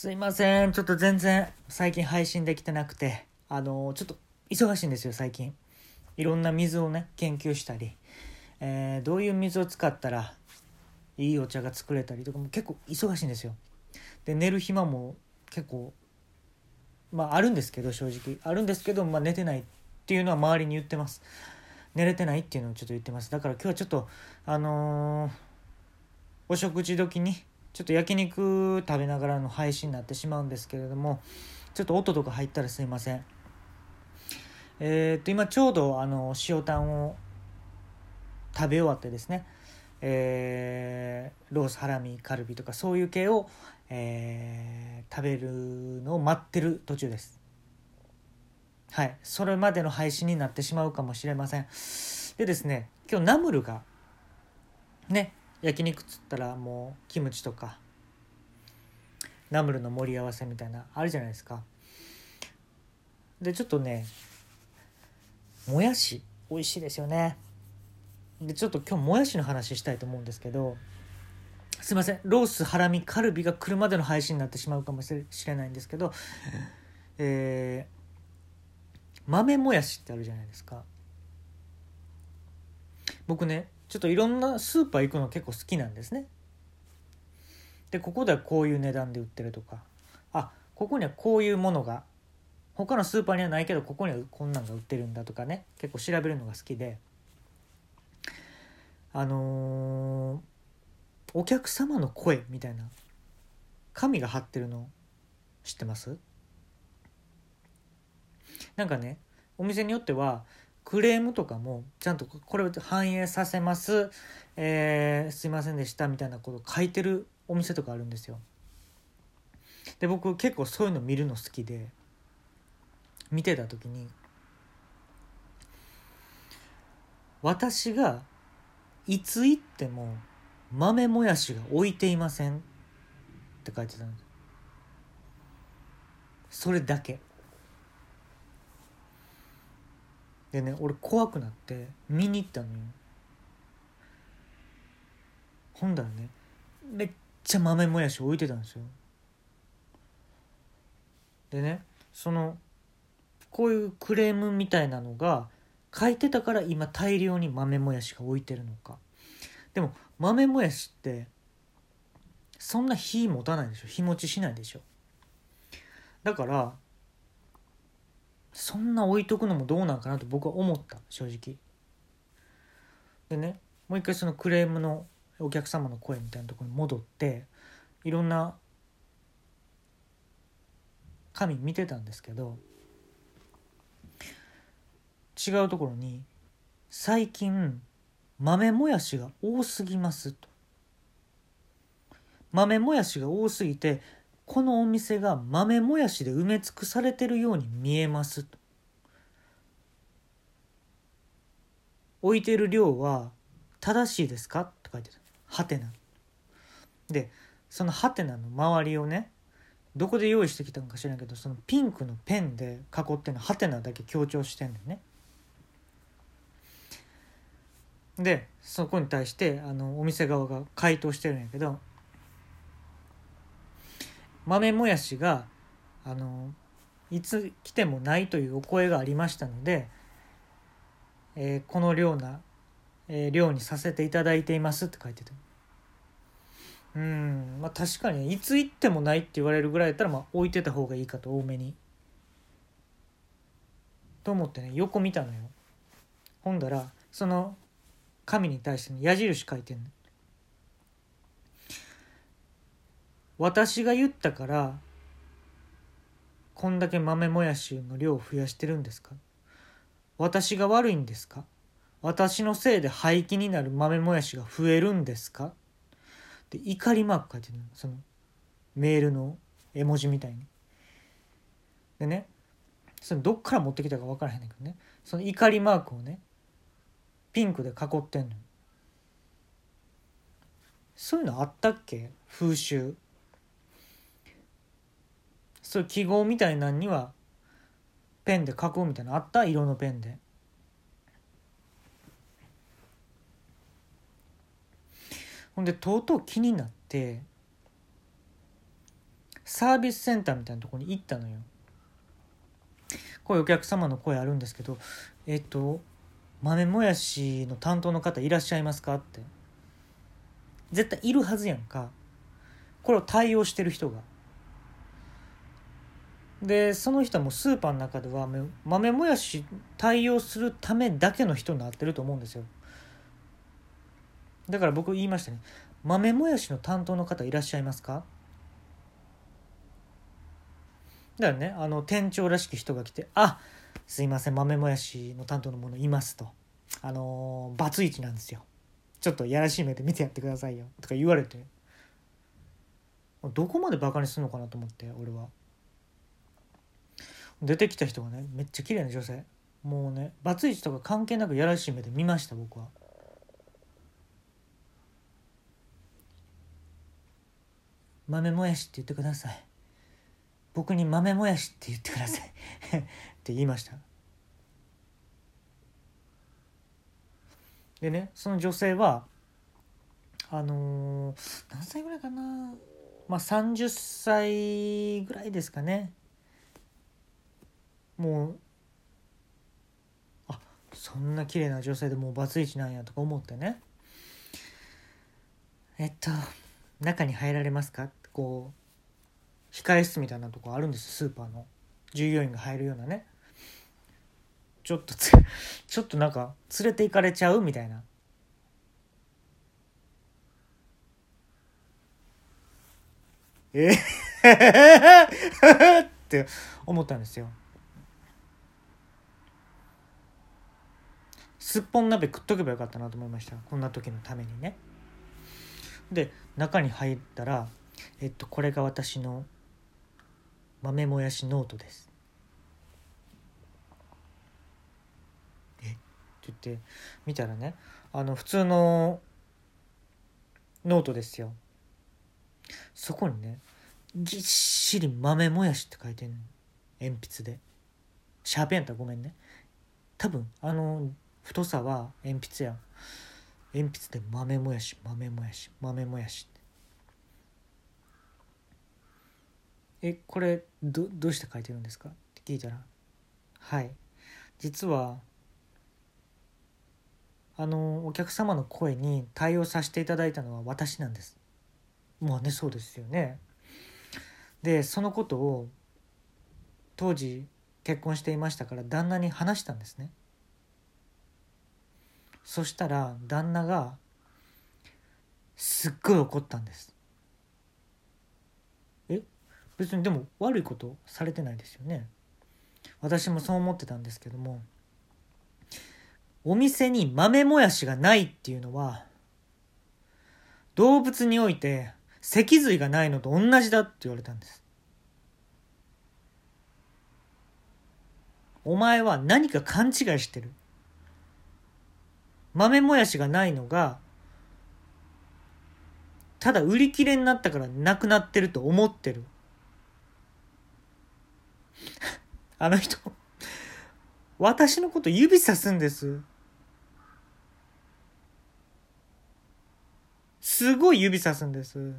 すいません。ちょっと全然最近配信できてなくてあのちょっと忙しいんですよ最近。いろんな水をね研究したり、えー、どういう水を使ったらいいお茶が作れたりとかも結構忙しいんですよ。で寝る暇も結構まああるんですけど正直。あるんですけど、まあ、寝てないっていうのは周りに言ってます。寝れてないっていうのをちょっと言ってます。だから今日はちょっとあのー、お食事時にちょっと焼肉食べながらの配信になってしまうんですけれどもちょっと音とか入ったらすいません。えー、っと今ちょうどあの塩タンを食べ終わってですねえー、ロースハラミカルビとかそういう系を、えー、食べるのを待ってる途中です。はい。それまでの配信になってしまうかもしれません。でですね今日ナムルがね焼肉っつったらもうキムチとかナムルの盛り合わせみたいなあるじゃないですか。でちょっとねもやし美味しいですよね。でちょっと今日もやしの話したいと思うんですけどすいませんロースハラミカルビが来るまでの配信になってしまうかもしれないんですけど、えー、豆もやしってあるじゃないですか。僕ねちょっといろんなスーパー行くの結構好きなんですね。でここではこういう値段で売ってるとか。あここにはこういうものが他のスーパーにはないけどここにはこんなんが売ってるんだとかね。結構調べるのが好きで。あのー、お客様の声みたいな紙が貼ってるの知ってます？なんかねお店によってはクレームとかもちゃんとこれを反映させます、えー、すいませんでしたみたいなこと書いてるお店とかあるんですよ。で僕結構そういうの見るの好きで見てた時に私がいつ行っても豆もやしが置いていませんって書いてたんです。それだけ。でね俺怖くなって見に行ったのよ。ほんだらねめっちゃ豆もやし置いてたんですよ。でねそのこういうクレームみたいなのが書いてたから今大量に豆もやしが置いてるのか。でも豆もやしってそんな火持たないでしょ。日持ちしないでしょ。だからそんな置いとくのもどうなんかなと僕は思った正直でねもう一回そのクレームのお客様の声みたいなところに戻っていろんな紙見てたんですけど違うところに「最近豆もやしが多すぎます」と。豆もやしが多すぎてこのお店が豆もやしで埋め尽くされてるように見えます。置いてる量は正しいですか？って書いてた。はてな。でそのハテナの周りをねどこで用意してきたのか知らんけどそのピンクのペンで囲ってんのハテナだけ強調してんのよね。でそこに対してあのお店側が回答してるんやけど豆もやしがあのいつ来てもないというお声がありましたので、えー、この量な、えー、量にさせていただいていますって書いてたうんまあ確かにいつ行ってもないって言われるぐらいやったらまあ置いてた方がいいかと多めに。と思ってね横見たのよ。ほんだらその神に対しての矢印書いてんの。私が言ったからこんだけ豆もやしの量を増やしてるんですか？私が悪いんですか？私のせいで廃棄になる豆もやしが増えるんですか？で怒りマーク書いてるの。そのメールの絵文字みたいに。でねそのどっから持ってきたか分からへんねんけどね。その怒りマークをねピンクで囲ってんの。そういうのあったっけ？風習。そういう記号みたいなんにはペンで書くみたいなあった？色のペンで。ほんでとうとう気になってサービスセンターみたいなとこに行ったのよ。こういうお客様の声あるんですけどえっと豆もやしの担当の方いらっしゃいますか？って。絶対いるはずやんか。これを対応してる人が。でその人もスーパーの中では豆もやし対応するためだけの人になってると思うんですよ。だから僕言いましたね。豆もやしの担当の方いらっしゃいますか？だからね。あの店長らしき人が来て「あすいません。豆もやしの担当の者います」と「あのバツイチなんですよ。ちょっとやらしい目で見てやってくださいよ」とか言われて。どこまでバカにするのかなと思って俺は。出てきた人がねめっちゃ綺麗な女性。もうねバツイチとか関係なくやらしい目で見ました僕は。豆もやしって言ってください。僕に豆もやしって言ってください。って言いました。でねその女性はあのー、何歳ぐらいかな。まあ30歳ぐらいですかね。もうあそんな綺麗な女性でもうバツイチなんやとか思ってね。えっと中に入られますか？ってこう控え室みたいなとこあるんですスーパーの。従業員が入るようなね。ちょっとつ ちょっとなんか連れて行かれちゃうみたいな。えって思ったんですよ。すっぽん鍋食っとけばよかったなと思いました。こんな時のためにね。で中に入ったらえっとこれが私の豆もやしノートです。え？って言って見たらねあの普通のノートですよ。そこにねぎっしり豆もやしって書いてんの。鉛筆で。シャーペンやったらごめんね。多分あの太さは鉛筆やん。鉛筆で豆もやし豆もやし豆もやしって。えこれどどうして書いてるんですか？って聞いたら。はい。実はあのお客様の声に対応させていただいたのは私なんです。まあねそうですよね。でそのことを当時結婚していましたから旦那に話したんですね。そしたら旦那がすっごい怒ったんです。え？別にでも悪いことされてないですよね。私もそう思ってたんですけどもお店に豆もやしがないっていうのは動物において脊髄がないのと同じだって言われたんです。お前は何か勘違いしてる。豆もやしがないのがただ売り切れになったからなくなってると思ってる。あの人私のこと指さすんです。すごい指さすんです。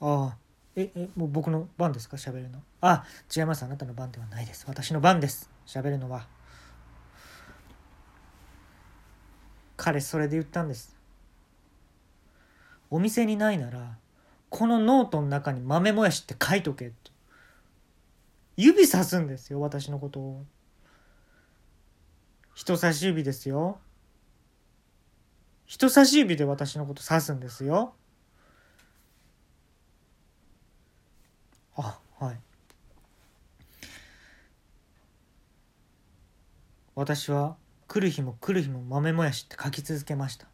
ああ。ええもう僕の番ですか？喋るの。あ違います。あなたの番ではないです。私の番です。喋るのは。彼それで言ったんです。お店にないならこのノートの中に豆もやしって書いとけって。指さすんですよ私のことを。人差し指ですよ。人差し指で私のこと指すんですよ。あはい。私は来る日も来る日も豆もやしって書き続けました。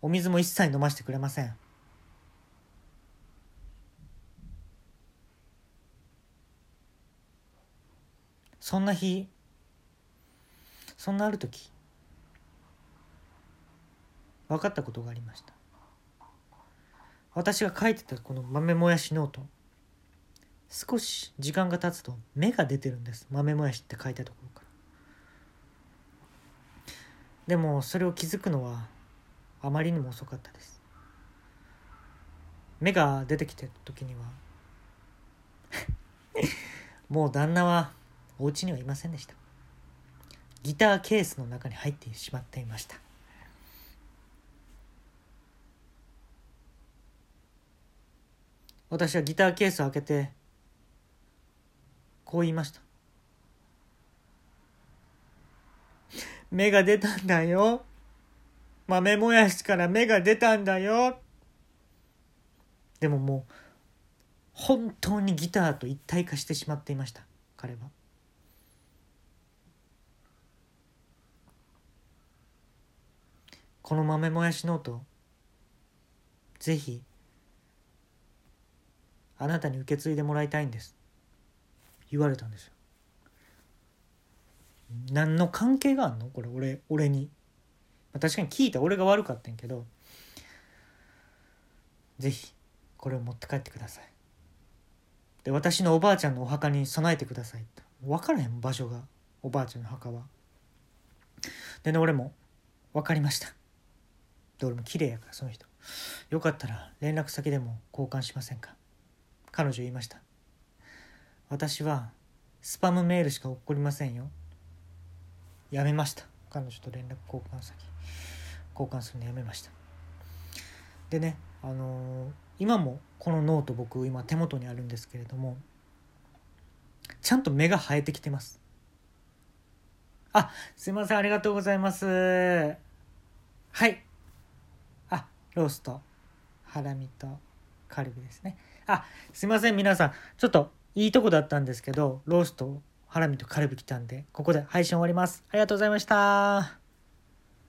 お水も一切飲ませてくれません。そんな日そんなある時分かったことがありました。私が書いてたこの豆もやしノート。少し時間が経つと芽が出てるんです。豆もやしって書いたところから。でもそれを気づくのはあまりにも遅かったです。目が出てきて時には もう旦那はお家にはいませんでした。ギターケースの中に入ってしまっていました。私はギターケースを開けてこう言いました。芽が出たんだよ。豆もやしから芽が出たんだよ。でももう本当にギターと一体化してしまっていました。彼は。この豆もやしノートぜひあなたに受け継いでもらいたいんです。言われたんですよ。何の関係があんの？これ俺俺に、まあ、確かに聞いた。俺が悪かったんけど。ぜひこれを持って帰ってください。で私のおばあちゃんのお墓に備えてください。って分からへん場所がおばあちゃんの墓は。でね俺も分かりました。で俺も綺麗やからその人。よかったら連絡先でも交換しませんか？彼女言いました。私はスパムメールしか送りませんよ。やめました。彼女と連絡交換先。交換するのやめました。でねあのー、今もこのノート僕今手元にあるんですけれどもちゃんと芽が生えてきてます。あすいません。ありがとうございます。はい。あロースト。ハラミとカルビですね。あすいません皆さん。ちょっといいとこだったんですけどローストハラミとカルビ来たんでここで配信終わります。ありがとうございました。